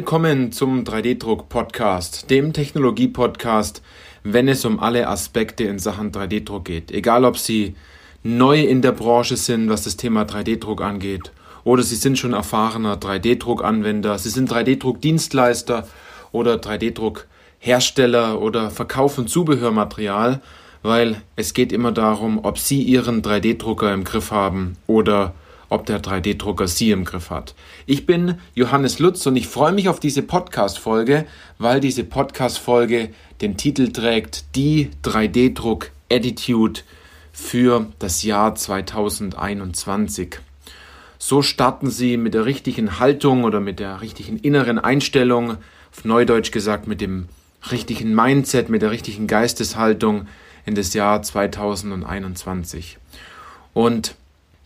Willkommen zum 3D-Druck-Podcast, dem Technologie-Podcast, wenn es um alle Aspekte in Sachen 3D-Druck geht. Egal, ob Sie neu in der Branche sind, was das Thema 3D-Druck angeht, oder Sie sind schon erfahrener 3D-Druck-Anwender, Sie sind 3D-Druck-Dienstleister oder 3D-Druck-Hersteller oder verkaufen Zubehörmaterial, weil es geht immer darum, ob Sie Ihren 3D-Drucker im Griff haben oder ob der 3D-Drucker Sie im Griff hat. Ich bin Johannes Lutz und ich freue mich auf diese Podcast-Folge, weil diese Podcast-Folge den Titel trägt Die 3D-Druck-Attitude für das Jahr 2021. So starten Sie mit der richtigen Haltung oder mit der richtigen inneren Einstellung, auf Neudeutsch gesagt mit dem richtigen Mindset, mit der richtigen Geisteshaltung in das Jahr 2021. Und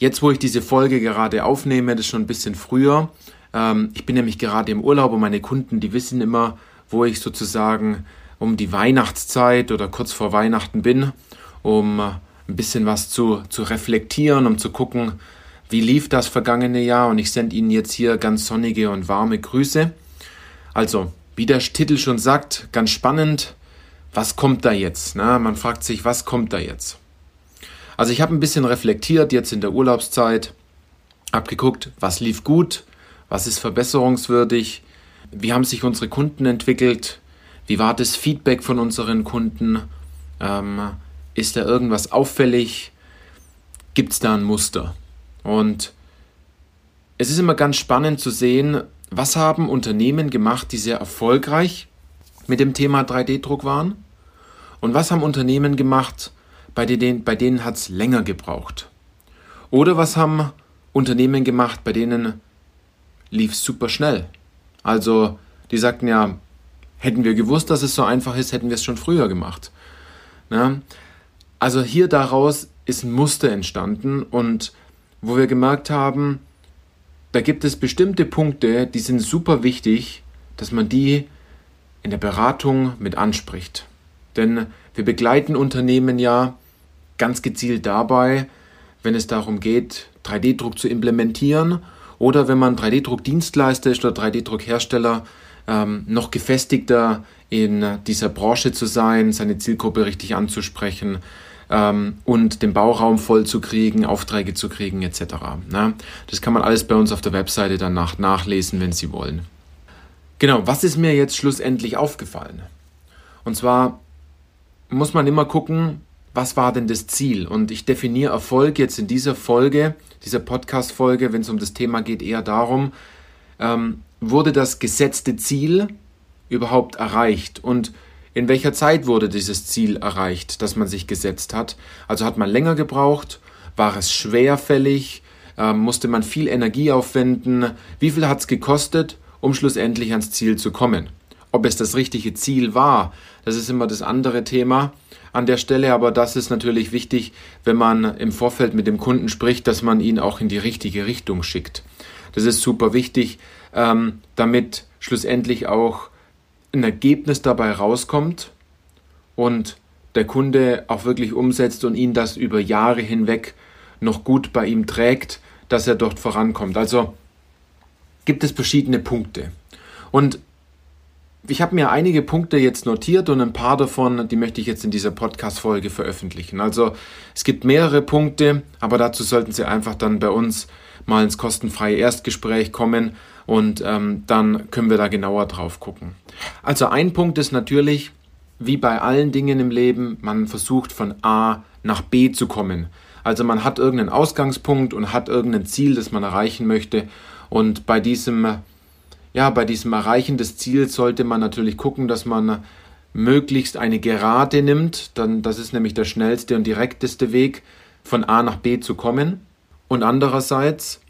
Jetzt, wo ich diese Folge gerade aufnehme, das ist schon ein bisschen früher. Ähm, ich bin nämlich gerade im Urlaub und meine Kunden, die wissen immer, wo ich sozusagen um die Weihnachtszeit oder kurz vor Weihnachten bin, um ein bisschen was zu, zu reflektieren, um zu gucken, wie lief das vergangene Jahr. Und ich sende Ihnen jetzt hier ganz sonnige und warme Grüße. Also, wie der Titel schon sagt, ganz spannend. Was kommt da jetzt? Na, man fragt sich, was kommt da jetzt? Also ich habe ein bisschen reflektiert jetzt in der Urlaubszeit, habe geguckt, was lief gut, was ist verbesserungswürdig, wie haben sich unsere Kunden entwickelt, wie war das Feedback von unseren Kunden, ähm, ist da irgendwas auffällig, gibt es da ein Muster? Und es ist immer ganz spannend zu sehen, was haben Unternehmen gemacht, die sehr erfolgreich mit dem Thema 3D-Druck waren und was haben Unternehmen gemacht, bei denen, bei denen hat es länger gebraucht. Oder was haben Unternehmen gemacht, bei denen lief es super schnell. Also die sagten ja, hätten wir gewusst, dass es so einfach ist, hätten wir es schon früher gemacht. Na? Also hier daraus ist ein Muster entstanden und wo wir gemerkt haben, da gibt es bestimmte Punkte, die sind super wichtig, dass man die in der Beratung mit anspricht. Denn wir begleiten Unternehmen ja ganz gezielt dabei, wenn es darum geht, 3D-Druck zu implementieren oder wenn man 3D-Druck-Dienstleister ist oder 3D-Druck-Hersteller, ähm, noch gefestigter in dieser Branche zu sein, seine Zielgruppe richtig anzusprechen ähm, und den Bauraum voll zu kriegen, Aufträge zu kriegen etc. Ne? Das kann man alles bei uns auf der Webseite danach nachlesen, wenn Sie wollen. Genau, was ist mir jetzt schlussendlich aufgefallen? Und zwar muss man immer gucken, was war denn das Ziel? Und ich definiere Erfolg jetzt in dieser Folge, dieser Podcast-Folge, wenn es um das Thema geht, eher darum, ähm, wurde das gesetzte Ziel überhaupt erreicht? Und in welcher Zeit wurde dieses Ziel erreicht, das man sich gesetzt hat? Also hat man länger gebraucht? War es schwerfällig? Ähm, musste man viel Energie aufwenden? Wie viel hat es gekostet, um schlussendlich ans Ziel zu kommen? Ob es das richtige Ziel war, das ist immer das andere Thema an der Stelle, aber das ist natürlich wichtig, wenn man im Vorfeld mit dem Kunden spricht, dass man ihn auch in die richtige Richtung schickt. Das ist super wichtig, ähm, damit schlussendlich auch ein Ergebnis dabei rauskommt und der Kunde auch wirklich umsetzt und ihn das über Jahre hinweg noch gut bei ihm trägt, dass er dort vorankommt. Also gibt es verschiedene Punkte. Und ich habe mir einige Punkte jetzt notiert und ein paar davon, die möchte ich jetzt in dieser Podcast-Folge veröffentlichen. Also es gibt mehrere Punkte, aber dazu sollten Sie einfach dann bei uns mal ins kostenfreie Erstgespräch kommen und ähm, dann können wir da genauer drauf gucken. Also ein Punkt ist natürlich, wie bei allen Dingen im Leben, man versucht von A nach B zu kommen. Also man hat irgendeinen Ausgangspunkt und hat irgendein Ziel, das man erreichen möchte und bei diesem ja, bei diesem Erreichen des Ziels sollte man natürlich gucken, dass man möglichst eine Gerade nimmt. Dann, das ist nämlich der schnellste und direkteste Weg, von A nach B zu kommen. Und andererseits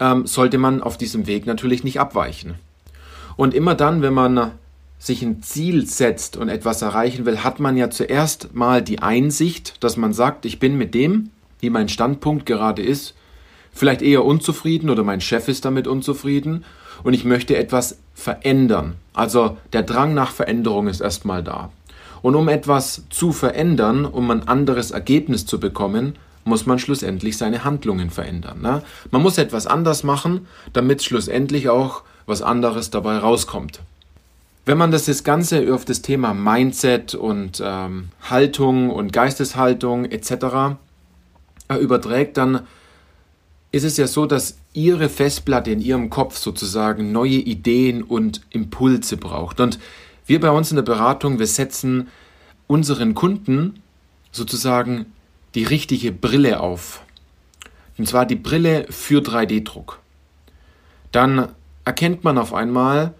ähm, sollte man auf diesem Weg natürlich nicht abweichen. Und immer dann, wenn man sich ein Ziel setzt und etwas erreichen will, hat man ja zuerst mal die Einsicht, dass man sagt, ich bin mit dem, wie mein Standpunkt gerade ist, vielleicht eher unzufrieden oder mein Chef ist damit unzufrieden und ich möchte etwas verändern. Also der Drang nach Veränderung ist erstmal da. Und um etwas zu verändern, um ein anderes Ergebnis zu bekommen, muss man schlussendlich seine Handlungen verändern. Ne? Man muss etwas anders machen, damit schlussendlich auch was anderes dabei rauskommt. Wenn man das, das Ganze auf das Thema Mindset und ähm, Haltung und Geisteshaltung etc. Äh, überträgt, dann ist es ja so, dass Ihre Festplatte in Ihrem Kopf sozusagen neue Ideen und Impulse braucht. Und wir bei uns in der Beratung, wir setzen unseren Kunden sozusagen die richtige Brille auf. Und zwar die Brille für 3D-Druck. Dann erkennt man auf einmal,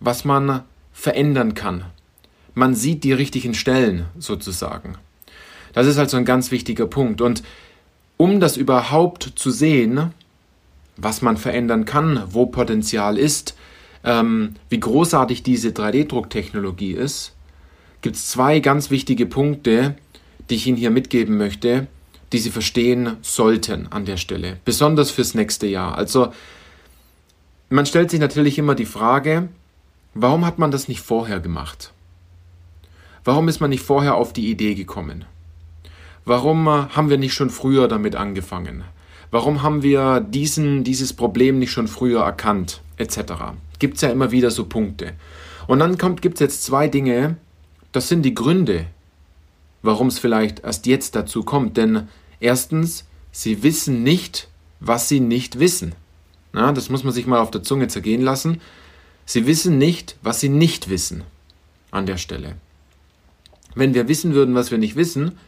was man verändern kann. Man sieht die richtigen Stellen sozusagen. Das ist also ein ganz wichtiger Punkt. Und um das überhaupt zu sehen, was man verändern kann, wo Potenzial ist, ähm, wie großartig diese 3D-Drucktechnologie ist, gibt es zwei ganz wichtige Punkte, die ich Ihnen hier mitgeben möchte, die Sie verstehen sollten an der Stelle, besonders fürs nächste Jahr. Also man stellt sich natürlich immer die Frage, warum hat man das nicht vorher gemacht? Warum ist man nicht vorher auf die Idee gekommen? Warum äh, haben wir nicht schon früher damit angefangen? Warum haben wir diesen, dieses Problem nicht schon früher erkannt? Etc. Gibt es ja immer wieder so Punkte. Und dann gibt es jetzt zwei Dinge, das sind die Gründe, warum es vielleicht erst jetzt dazu kommt. Denn erstens, sie wissen nicht, was sie nicht wissen. Na, das muss man sich mal auf der Zunge zergehen lassen. Sie wissen nicht, was sie nicht wissen an der Stelle. Wenn wir wissen würden, was wir nicht wissen,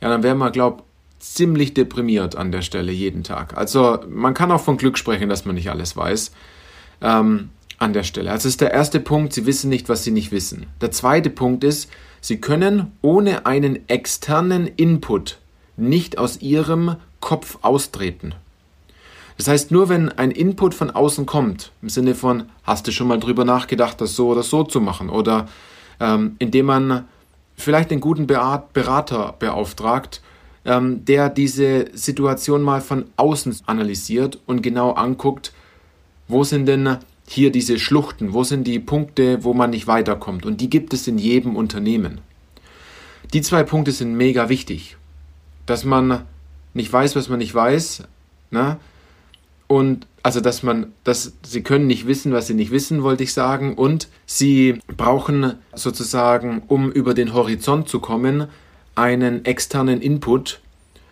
ja, dann wären wir, glaube ziemlich deprimiert an der Stelle jeden Tag. Also man kann auch von Glück sprechen, dass man nicht alles weiß. Ähm, an der Stelle. Also ist der erste Punkt, Sie wissen nicht, was Sie nicht wissen. Der zweite Punkt ist, Sie können ohne einen externen Input nicht aus Ihrem Kopf austreten. Das heißt, nur wenn ein Input von außen kommt, im Sinne von, hast du schon mal drüber nachgedacht, das so oder so zu machen, oder ähm, indem man vielleicht einen guten Berater beauftragt, ähm, der diese Situation mal von außen analysiert und genau anguckt, wo sind denn hier diese Schluchten, wo sind die Punkte, wo man nicht weiterkommt. Und die gibt es in jedem Unternehmen. Die zwei Punkte sind mega wichtig. Dass man nicht weiß, was man nicht weiß, ne? Und also dass man, dass sie können nicht wissen, was sie nicht wissen, wollte ich sagen, und sie brauchen sozusagen, um über den Horizont zu kommen, einen externen Input,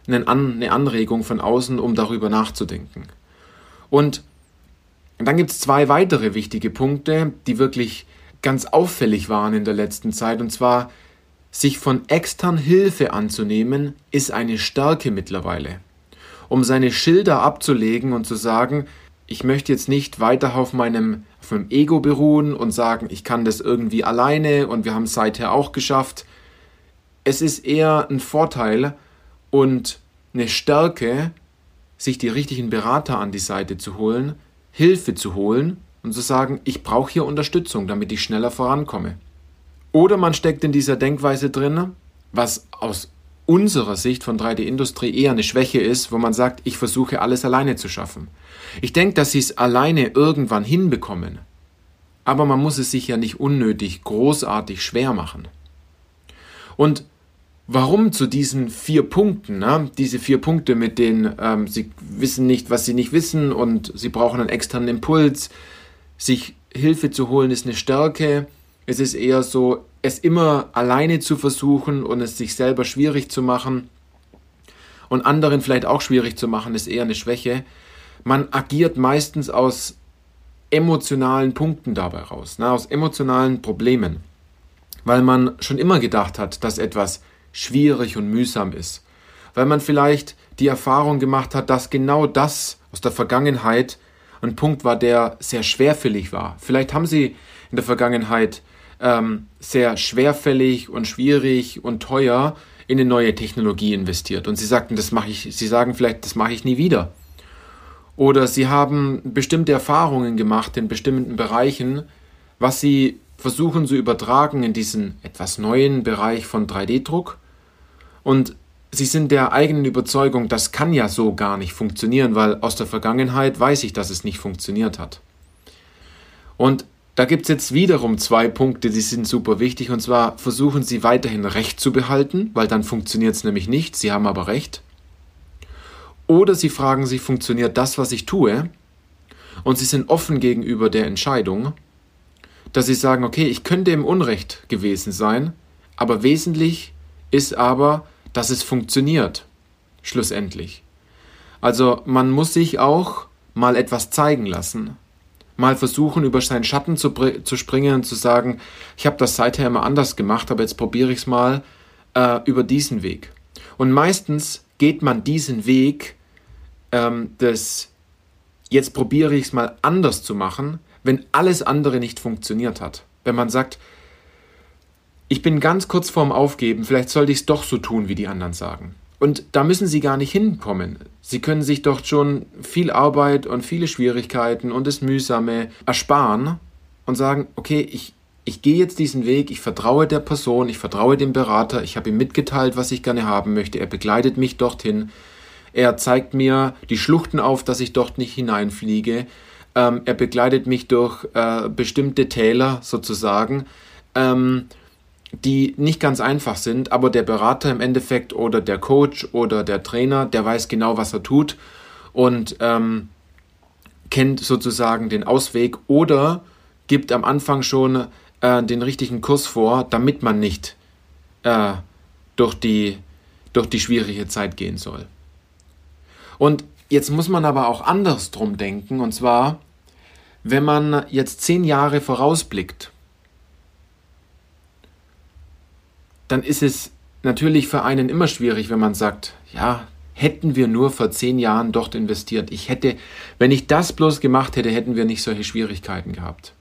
eine Anregung von außen, um darüber nachzudenken. Und dann gibt es zwei weitere wichtige Punkte, die wirklich ganz auffällig waren in der letzten Zeit, und zwar sich von extern Hilfe anzunehmen, ist eine Stärke mittlerweile. Um seine Schilder abzulegen und zu sagen, ich möchte jetzt nicht weiter auf meinem, auf meinem Ego beruhen und sagen, ich kann das irgendwie alleine und wir haben es seither auch geschafft. Es ist eher ein Vorteil und eine Stärke, sich die richtigen Berater an die Seite zu holen, Hilfe zu holen und zu sagen, ich brauche hier Unterstützung, damit ich schneller vorankomme. Oder man steckt in dieser Denkweise drin, was aus unserer Sicht von 3D-Industrie eher eine Schwäche ist, wo man sagt, ich versuche alles alleine zu schaffen. Ich denke, dass sie es alleine irgendwann hinbekommen. Aber man muss es sich ja nicht unnötig großartig schwer machen. Und warum zu diesen vier Punkten, ne? diese vier Punkte, mit denen ähm, sie wissen nicht, was sie nicht wissen und sie brauchen einen externen Impuls, sich Hilfe zu holen ist eine Stärke. Es ist eher so, es immer alleine zu versuchen und es sich selber schwierig zu machen und anderen vielleicht auch schwierig zu machen, ist eher eine Schwäche. Man agiert meistens aus emotionalen Punkten dabei raus, ne, aus emotionalen Problemen, weil man schon immer gedacht hat, dass etwas schwierig und mühsam ist, weil man vielleicht die Erfahrung gemacht hat, dass genau das aus der Vergangenheit ein Punkt war, der sehr schwerfällig war. Vielleicht haben Sie in der Vergangenheit ähm, sehr schwerfällig und schwierig und teuer in eine neue Technologie investiert. Und sie sagten, das mache ich, sie sagen vielleicht, das mache ich nie wieder. Oder sie haben bestimmte Erfahrungen gemacht in bestimmten Bereichen, was sie versuchen zu übertragen in diesen etwas neuen Bereich von 3D-Druck. Und sie sind der eigenen Überzeugung, das kann ja so gar nicht funktionieren, weil aus der Vergangenheit weiß ich, dass es nicht funktioniert hat. Und da gibt es jetzt wiederum zwei Punkte, die sind super wichtig. Und zwar versuchen Sie weiterhin Recht zu behalten, weil dann funktioniert es nämlich nicht. Sie haben aber Recht. Oder Sie fragen sich, funktioniert das, was ich tue? und Sie sind offen gegenüber der Entscheidung, dass Sie sagen, okay, ich könnte im Unrecht gewesen sein, aber wesentlich ist aber, dass es funktioniert, schlussendlich. Also man muss sich auch mal etwas zeigen lassen, mal versuchen, über seinen Schatten zu, zu springen und zu sagen, ich habe das seither immer anders gemacht, aber jetzt probiere ich es mal äh, über diesen Weg. Und meistens geht man diesen Weg ähm, des, jetzt probiere ich es mal anders zu machen, wenn alles andere nicht funktioniert hat. Wenn man sagt, ich bin ganz kurz vorm Aufgeben, vielleicht sollte ich es doch so tun, wie die anderen sagen. Und da müssen Sie gar nicht hinkommen. Sie können sich doch schon viel Arbeit und viele Schwierigkeiten und das Mühsame ersparen und sagen, okay, ich, ich gehe jetzt diesen Weg, ich vertraue der Person, ich vertraue dem Berater, ich habe ihm mitgeteilt, was ich gerne haben möchte, er begleitet mich dorthin, er zeigt mir die Schluchten auf, dass ich dort nicht hineinfliege, ähm, er begleitet mich durch äh, bestimmte Täler sozusagen, ähm, die nicht ganz einfach sind, aber der Berater im Endeffekt oder der Coach oder der Trainer, der weiß genau, was er tut und ähm, kennt sozusagen den Ausweg oder gibt am Anfang schon äh, den richtigen Kurs vor, damit man nicht äh, durch, die, durch die schwierige Zeit gehen soll. Und jetzt muss man aber auch andersrum denken, und zwar, wenn man jetzt zehn Jahre vorausblickt, dann ist es natürlich für einen immer schwierig, wenn man sagt, ja, hätten wir nur vor zehn Jahren dort investiert. Ich hätte, wenn ich das bloß gemacht hätte, hätten wir nicht solche Schwierigkeiten gehabt.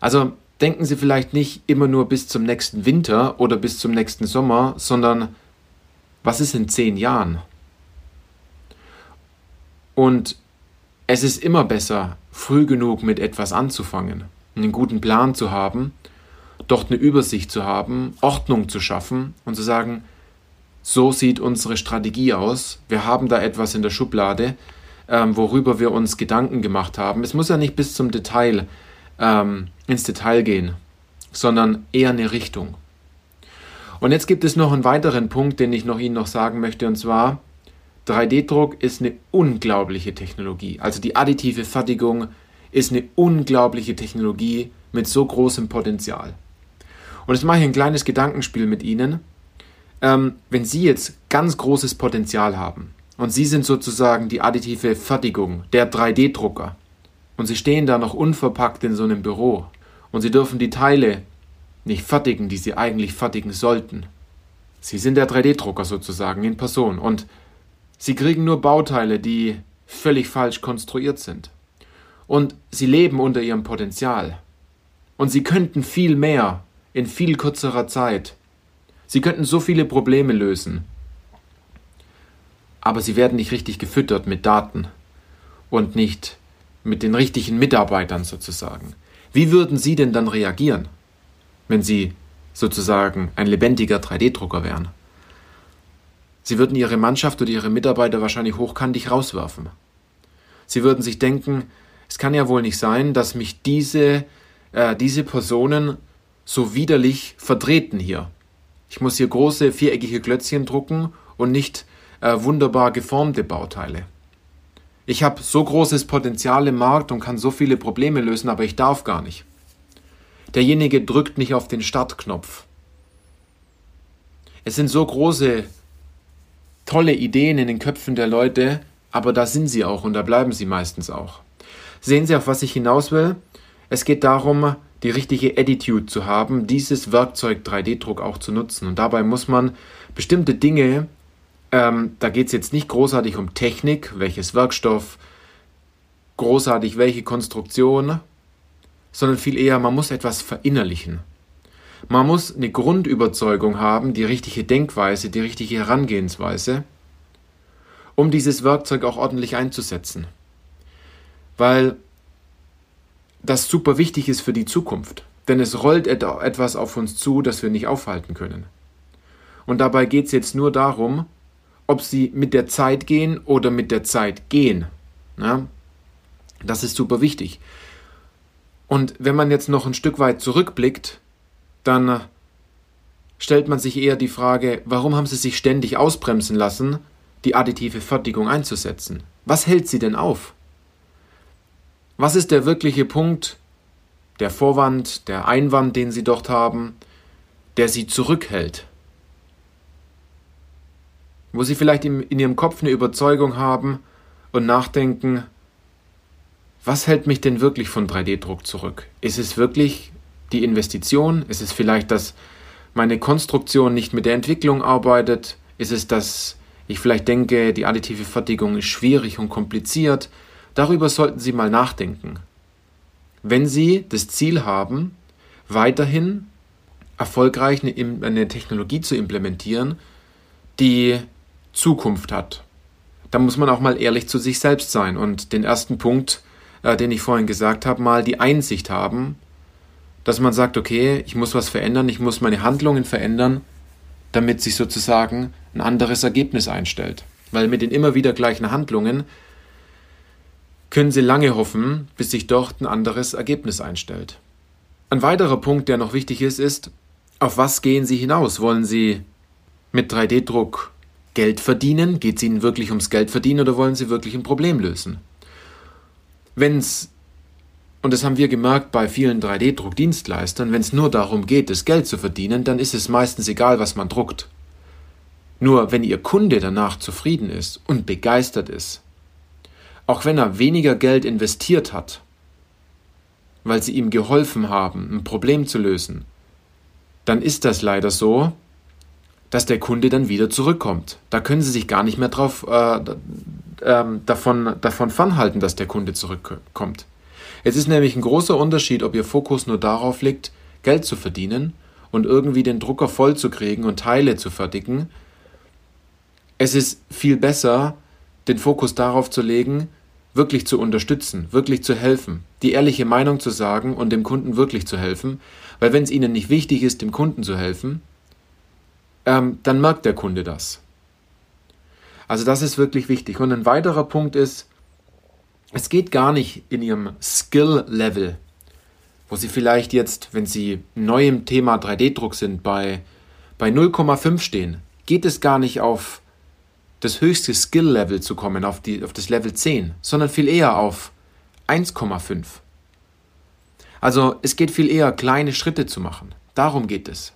Also denken Sie vielleicht nicht immer nur bis zum nächsten Winter oder bis zum nächsten Sommer, sondern was ist in zehn Jahren? Und es ist immer besser, früh genug mit etwas anzufangen, einen guten Plan zu haben, dort eine Übersicht zu haben, Ordnung zu schaffen und zu sagen, so sieht unsere Strategie aus, wir haben da etwas in der Schublade, ähm, worüber wir uns Gedanken gemacht haben. Es muss ja nicht bis zum Detail ähm, ins Detail gehen, sondern eher eine Richtung. Und jetzt gibt es noch einen weiteren Punkt, den ich noch Ihnen noch sagen möchte, und zwar 3D-Druck ist eine unglaubliche Technologie. Also die additive Fertigung ist eine unglaubliche Technologie mit so großem Potenzial. Und jetzt mache ich ein kleines Gedankenspiel mit Ihnen. Ähm, wenn Sie jetzt ganz großes Potenzial haben und Sie sind sozusagen die additive Fertigung, der 3D-Drucker, und Sie stehen da noch unverpackt in so einem Büro und Sie dürfen die Teile nicht fertigen, die Sie eigentlich fertigen sollten. Sie sind der 3D-Drucker sozusagen in Person und Sie kriegen nur Bauteile, die völlig falsch konstruiert sind. Und Sie leben unter Ihrem Potenzial. Und Sie könnten viel mehr in viel kürzerer Zeit. Sie könnten so viele Probleme lösen. Aber Sie werden nicht richtig gefüttert mit Daten und nicht mit den richtigen Mitarbeitern sozusagen. Wie würden Sie denn dann reagieren, wenn Sie sozusagen ein lebendiger 3D-Drucker wären? Sie würden Ihre Mannschaft oder Ihre Mitarbeiter wahrscheinlich hochkantig rauswerfen. Sie würden sich denken, es kann ja wohl nicht sein, dass mich diese, äh, diese Personen so widerlich vertreten hier. Ich muss hier große viereckige Klötzchen drucken und nicht äh, wunderbar geformte Bauteile. Ich habe so großes Potenzial im Markt und kann so viele Probleme lösen, aber ich darf gar nicht. Derjenige drückt nicht auf den Startknopf. Es sind so große, tolle Ideen in den Köpfen der Leute, aber da sind sie auch und da bleiben sie meistens auch. Sehen Sie, auf was ich hinaus will? Es geht darum, die richtige Attitude zu haben, dieses Werkzeug 3D-Druck auch zu nutzen. Und dabei muss man bestimmte Dinge ähm, da geht es jetzt nicht großartig um Technik, welches Werkstoff, großartig welche Konstruktion, sondern viel eher, man muss etwas verinnerlichen. Man muss eine Grundüberzeugung haben, die richtige Denkweise, die richtige Herangehensweise, um dieses Werkzeug auch ordentlich einzusetzen. Weil das super wichtig ist für die Zukunft. Denn es rollt etwas auf uns zu, das wir nicht aufhalten können. Und dabei geht es jetzt nur darum, ob sie mit der Zeit gehen oder mit der Zeit gehen. Ja? Das ist super wichtig. Und wenn man jetzt noch ein Stück weit zurückblickt, dann äh, stellt man sich eher die Frage, warum haben sie sich ständig ausbremsen lassen, die additive Fertigung einzusetzen? Was hält sie denn auf? Was ist der wirkliche Punkt, der Vorwand, der Einwand, den Sie dort haben, der Sie zurückhält? Wo Sie vielleicht in, Ihrem Kopf eine Überzeugung haben und nachdenken, was hält mich denn wirklich von 3D-Druck zurück? Ist es wirklich die Investition? Ist es vielleicht, dass meine Konstruktion nicht mit der Entwicklung arbeitet? Ist es, dass ich vielleicht denke, die additive Fertigung ist schwierig und kompliziert? Darüber sollten Sie mal nachdenken. Wenn Sie das Ziel haben, weiterhin erfolgreich eine, Technologie zu implementieren, die Zukunft hat, dann muss man auch mal ehrlich zu sich selbst sein und den ersten Punkt, äh, den ich vorhin gesagt habe, mal die Einsicht haben, dass man sagt, okay, ich muss was verändern, ich muss meine Handlungen verändern, damit sich sozusagen ein anderes Ergebnis einstellt. Weil mit den immer wieder gleichen Handlungen können Sie lange hoffen, bis sich dort ein anderes Ergebnis einstellt. Ein weiterer Punkt, der noch wichtig ist, ist, auf was gehen Sie hinaus? Wollen Sie mit 3D-Druck Geld verdienen? Geht es Ihnen wirklich ums Geld verdienen oder wollen Sie wirklich ein Problem lösen? Wenn es, und das haben wir gemerkt bei vielen 3D-Druckdienstleistern, wenn es nur darum geht, das Geld zu verdienen, dann ist es meistens egal, was man druckt. Nur wenn Ihr Kunde danach zufrieden ist und begeistert ist, auch wenn er weniger Geld investiert hat, weil sie ihm geholfen haben, ein Problem zu lösen, dann ist das leider so, dass der Kunde dann wieder zurückkommt. Da können Sie sich gar nicht mehr drauf, äh, äh, davon, davon fernhalten, dass der Kunde zurückkommt. Es ist nämlich ein großer Unterschied, ob Ihr Fokus nur darauf liegt, Geld zu verdienen und irgendwie den Drucker voll zu kriegen und Teile zu fertigen. Es ist viel besser, den Fokus darauf zu legen, wirklich zu unterstützen, wirklich zu helfen, die ehrliche Meinung zu sagen und dem Kunden wirklich zu helfen, weil wenn es ihnen nicht wichtig ist, dem Kunden zu helfen, ähm, dann merkt der Kunde das. Also das ist wirklich wichtig. Und ein weiterer Punkt ist, es geht gar nicht in ihrem Skill-Level, wo sie vielleicht jetzt, wenn sie neu im Thema 3D-Druck sind, bei, bei 0,5 stehen, geht es gar nicht auf das höchste Skill-Level zu kommen, auf, die, auf das Level 10, sondern viel eher auf 1,5. Also es geht viel eher, kleine Schritte zu machen. Darum geht es.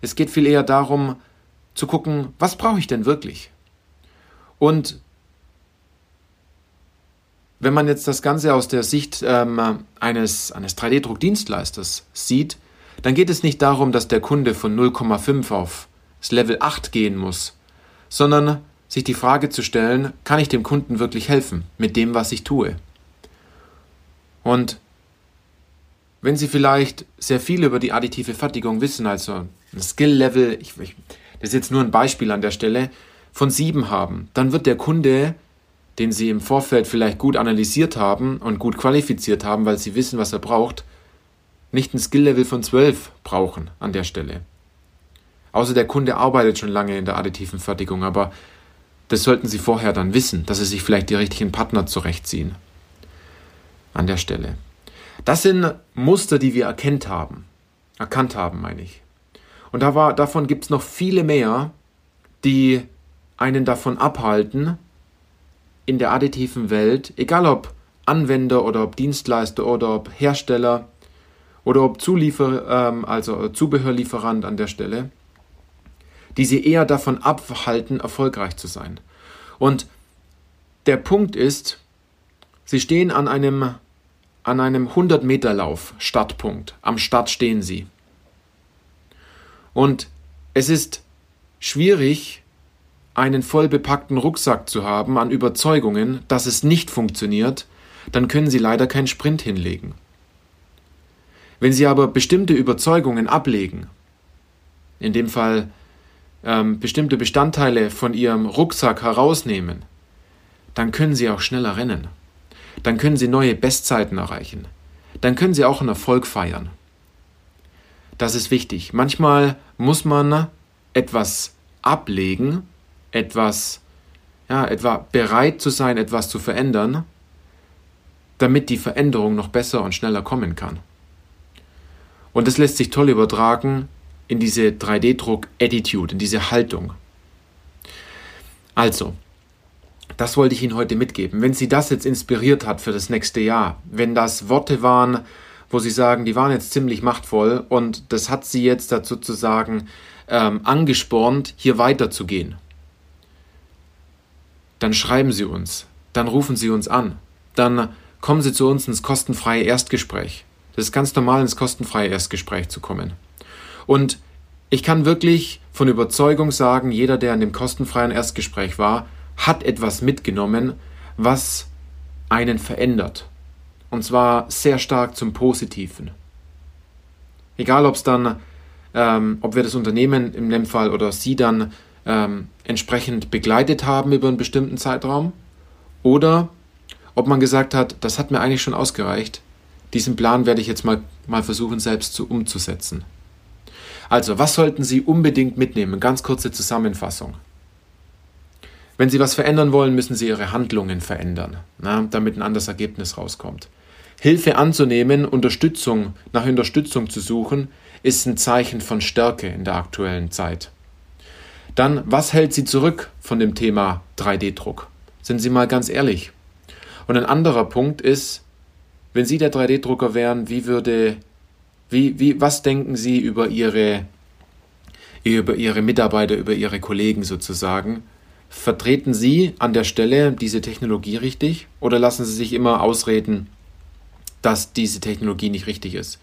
Es geht viel eher darum, zu gucken, was brauche ich denn wirklich? Und wenn man jetzt das Ganze aus der Sicht ähm, eines, eines 3D-Druckdienstleisters sieht, dann geht es nicht darum, dass der Kunde von 0,5 auf das Level 8 gehen muss, sondern sich die Frage zu stellen, kann ich dem Kunden wirklich helfen mit dem, was ich tue? Und wenn Sie vielleicht sehr viel über die additive Fertigung wissen, also ein Skill-Level, ich, ich, das ist jetzt nur ein Beispiel an der Stelle, von sieben haben, dann wird der Kunde, den Sie im Vorfeld vielleicht gut analysiert haben und gut qualifiziert haben, weil Sie wissen, was er braucht, nicht ein Skill-Level von zwölf brauchen an der Stelle. Außer der Kunde arbeitet schon lange in der additiven Fertigung, aber das sollten Sie vorher dann wissen, dass Sie sich vielleicht die richtigen Partner zurechtziehen. An der Stelle. Das sind Muster, die wir erkennt haben. Erkannt haben, meine ich. Und da war, davon gibt es noch viele mehr, die einen davon abhalten, in der additiven Welt, egal ob Anwender oder ob Dienstleister oder ob Hersteller oder ob Zuliefer, ähm, also Zubehörlieferant an der Stelle, die sie eher davon abhalten, erfolgreich zu sein. Und der Punkt ist, sie stehen an einem, an einem 100-Meter-Lauf, Startpunkt. Am Start stehen sie. Und es ist schwierig, einen voll bepackten Rucksack zu haben an Überzeugungen, dass es nicht funktioniert, dann können Sie leider keinen Sprint hinlegen. Wenn Sie aber bestimmte Überzeugungen ablegen, in dem Fall ähm, bestimmte Bestandteile von ihrem Rucksack herausnehmen, dann können sie auch schneller rennen. Dann können sie neue Bestzeiten erreichen. Dann können sie auch einen Erfolg feiern. Das ist wichtig. Manchmal muss man etwas ablegen, etwas, ja, etwa bereit zu sein, etwas zu verändern, damit die Veränderung noch besser und schneller kommen kann. Und das lässt sich toll übertragen in diese 3D-Druck-Attitude, in diese Haltung. Also, das wollte ich Ihnen heute mitgeben. Wenn Sie das jetzt inspiriert hat für das nächste Jahr, wenn das Worte waren, wo Sie sagen, die waren jetzt ziemlich machtvoll und das hat Sie jetzt dazu zu sagen ähm, angespornt, hier weiterzugehen, dann schreiben Sie uns, dann rufen Sie uns an, dann kommen Sie zu uns ins kostenfreie Erstgespräch. Das ist ganz normal, ins kostenfreie Erstgespräch zu kommen. Und ich kann wirklich von Überzeugung sagen, jeder, der in dem kostenfreien Erstgespräch war, hat etwas mitgenommen, was einen verändert. Und zwar sehr stark zum Positiven. Egal, ob es dann, ähm, ob wir das Unternehmen in dem oder Sie dann ähm, entsprechend begleitet haben über einen bestimmten Zeitraum oder ob man gesagt hat, das hat mir eigentlich schon ausgereicht, diesen Plan werde ich jetzt mal, mal versuchen selbst zu umzusetzen. Also, was sollten Sie unbedingt mitnehmen? Ganz kurze Zusammenfassung. Wenn Sie was verändern wollen, müssen Sie Ihre Handlungen verändern, na, damit ein anderes Ergebnis rauskommt. Hilfe anzunehmen, Unterstützung, nach Unterstützung zu suchen, ist ein Zeichen von Stärke in der aktuellen Zeit. Dann, was hält Sie zurück von dem Thema 3D-Druck? Sind Sie mal ganz ehrlich. Und ein anderer Punkt ist, wenn Sie der 3D-Drucker wären, wie würde, wie, wie, was denken Sie über Ihre, über Ihre Mitarbeiter, über Ihre Kollegen sozusagen? Vertreten Sie an der Stelle diese Technologie richtig oder lassen Sie sich immer ausreden, dass diese Technologie nicht richtig ist?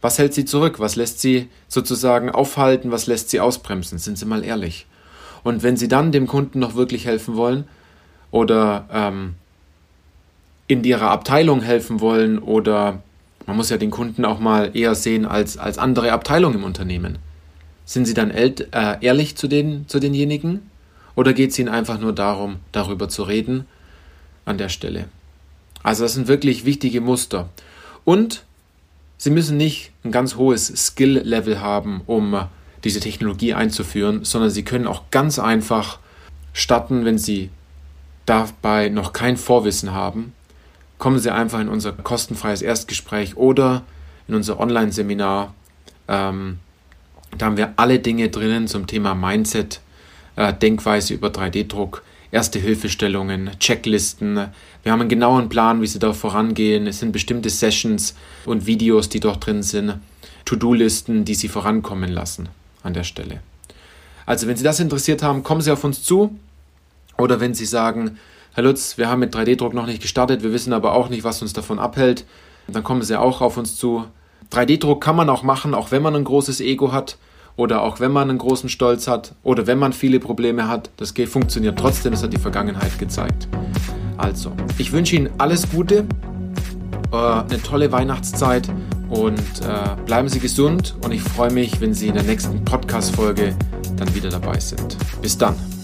Was hält Sie zurück? Was lässt Sie sozusagen aufhalten? Was lässt Sie ausbremsen? Sind Sie mal ehrlich. Und wenn Sie dann dem Kunden noch wirklich helfen wollen oder ähm, in Ihrer Abteilung helfen wollen oder man muss ja den Kunden auch mal eher sehen als, als andere Abteilung im Unternehmen. Sind Sie dann äh, ehrlich zu, den, zu denjenigen oder geht es Ihnen einfach nur darum, darüber zu reden an der Stelle? Also das sind wirklich wichtige Muster. Und Sie müssen nicht ein ganz hohes Skill-Level haben, um diese Technologie einzuführen, sondern Sie können auch ganz einfach starten, wenn Sie dabei noch kein Vorwissen haben. Kommen Sie einfach in unser kostenfreies Erstgespräch oder in unser Online-Seminar. Ähm, da haben wir alle Dinge drinnen zum Thema Mindset, äh, Denkweise über 3D-Druck, erste Hilfestellungen, Checklisten. Wir haben einen genauen Plan, wie Sie da vorangehen. Es sind bestimmte Sessions und Videos, die dort drin sind. To-Do-Listen, die Sie vorankommen lassen an der Stelle. Also wenn Sie das interessiert haben, kommen Sie auf uns zu. Oder wenn Sie sagen, Herr Lutz, wir haben mit 3D-Druck noch nicht gestartet, wir wissen aber auch nicht, was uns davon abhält, dann kommen Sie auch auf uns zu. 3D-Druck kann man auch machen, auch wenn man ein großes Ego hat oder auch wenn man einen großen Stolz hat oder wenn man viele Probleme hat, das funktioniert trotzdem, das hat die Vergangenheit gezeigt. Also, ich wünsche Ihnen alles Gute, äh, eine tolle Weihnachtszeit und äh, bleiben Sie gesund und ich freue mich, wenn Sie in der nächsten Podcast-Folge dann wieder dabei sind. Bis dann.